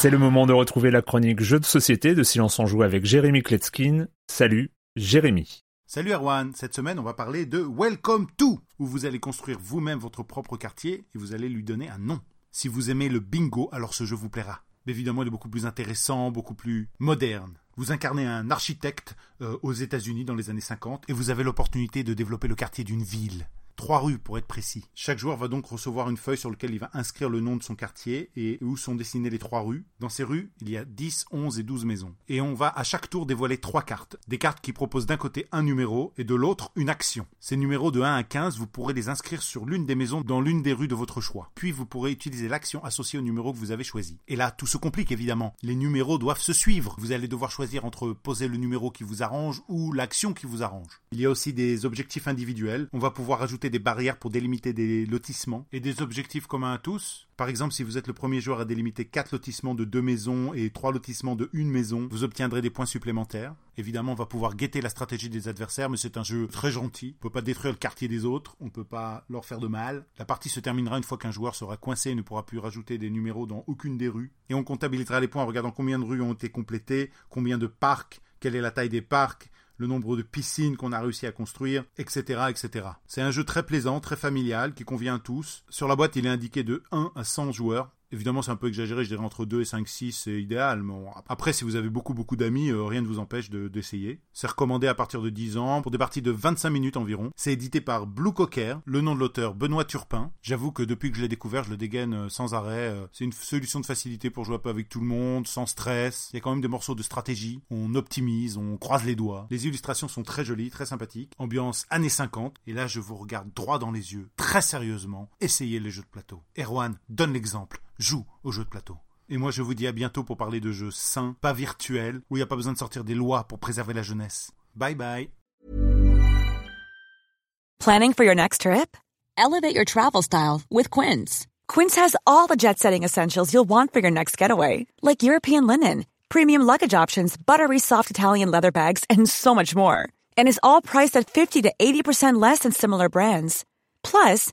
C'est le moment de retrouver la chronique Jeux de société de Silence en Joue avec Jérémy Kletskin. Salut, Jérémy. Salut Erwan, cette semaine on va parler de Welcome to, où vous allez construire vous-même votre propre quartier et vous allez lui donner un nom. Si vous aimez le bingo, alors ce jeu vous plaira. Évidemment, il est beaucoup plus intéressant, beaucoup plus moderne. Vous incarnez un architecte euh, aux États-Unis dans les années 50 et vous avez l'opportunité de développer le quartier d'une ville. Trois rues pour être précis. Chaque joueur va donc recevoir une feuille sur laquelle il va inscrire le nom de son quartier et où sont dessinées les trois rues. Dans ces rues, il y a 10, 11 et 12 maisons. Et on va à chaque tour dévoiler trois cartes. Des cartes qui proposent d'un côté un numéro et de l'autre une action. Ces numéros de 1 à 15, vous pourrez les inscrire sur l'une des maisons dans l'une des rues de votre choix. Puis vous pourrez utiliser l'action associée au numéro que vous avez choisi. Et là, tout se complique évidemment. Les numéros doivent se suivre. Vous allez devoir choisir entre poser le numéro qui vous arrange ou l'action qui vous arrange. Il y a aussi des objectifs individuels. On va pouvoir ajouter des barrières pour délimiter des lotissements et des objectifs communs à tous. Par exemple, si vous êtes le premier joueur à délimiter 4 lotissements de 2 maisons et 3 lotissements de 1 maison, vous obtiendrez des points supplémentaires. Évidemment, on va pouvoir guetter la stratégie des adversaires, mais c'est un jeu très gentil. On peut pas détruire le quartier des autres, on peut pas leur faire de mal. La partie se terminera une fois qu'un joueur sera coincé et ne pourra plus rajouter des numéros dans aucune des rues. Et on comptabilisera les points en regardant combien de rues ont été complétées, combien de parcs, quelle est la taille des parcs, le nombre de piscines qu'on a réussi à construire, etc., etc. C'est un jeu très plaisant, très familial, qui convient à tous. Sur la boîte, il est indiqué de 1 à 100 joueurs. Évidemment, c'est un peu exagéré, je dirais entre 2 et 5, 6, c'est idéal. Mais après, si vous avez beaucoup, beaucoup d'amis, euh, rien ne vous empêche d'essayer. c'est recommandé à partir de 10 ans, pour des parties de 25 minutes environ. C'est édité par Blue Cocker, le nom de l'auteur Benoît Turpin. J'avoue que depuis que je l'ai découvert, je le dégaine euh, sans arrêt. Euh, c'est une solution de facilité pour jouer un peu avec tout le monde, sans stress. Il y a quand même des morceaux de stratégie. On optimise, on croise les doigts. Les illustrations sont très jolies, très sympathiques. Ambiance années 50. Et là, je vous regarde droit dans les yeux, très sérieusement. Essayez les jeux de plateau. Erwan, donne l'exemple joue aux jeux de plateau. Et moi, je vous dis à bientôt pour parler de jeux sains, pas virtuels, où il n'y a pas besoin de sortir des lois pour préserver la jeunesse. Bye bye. Planning for your next trip? Elevate your travel style with Quince. Quince has all the jet setting essentials you'll want for your next getaway, like European linen, premium luggage options, buttery soft Italian leather bags, and so much more. And is all priced at 50 to 80% less than similar brands. Plus,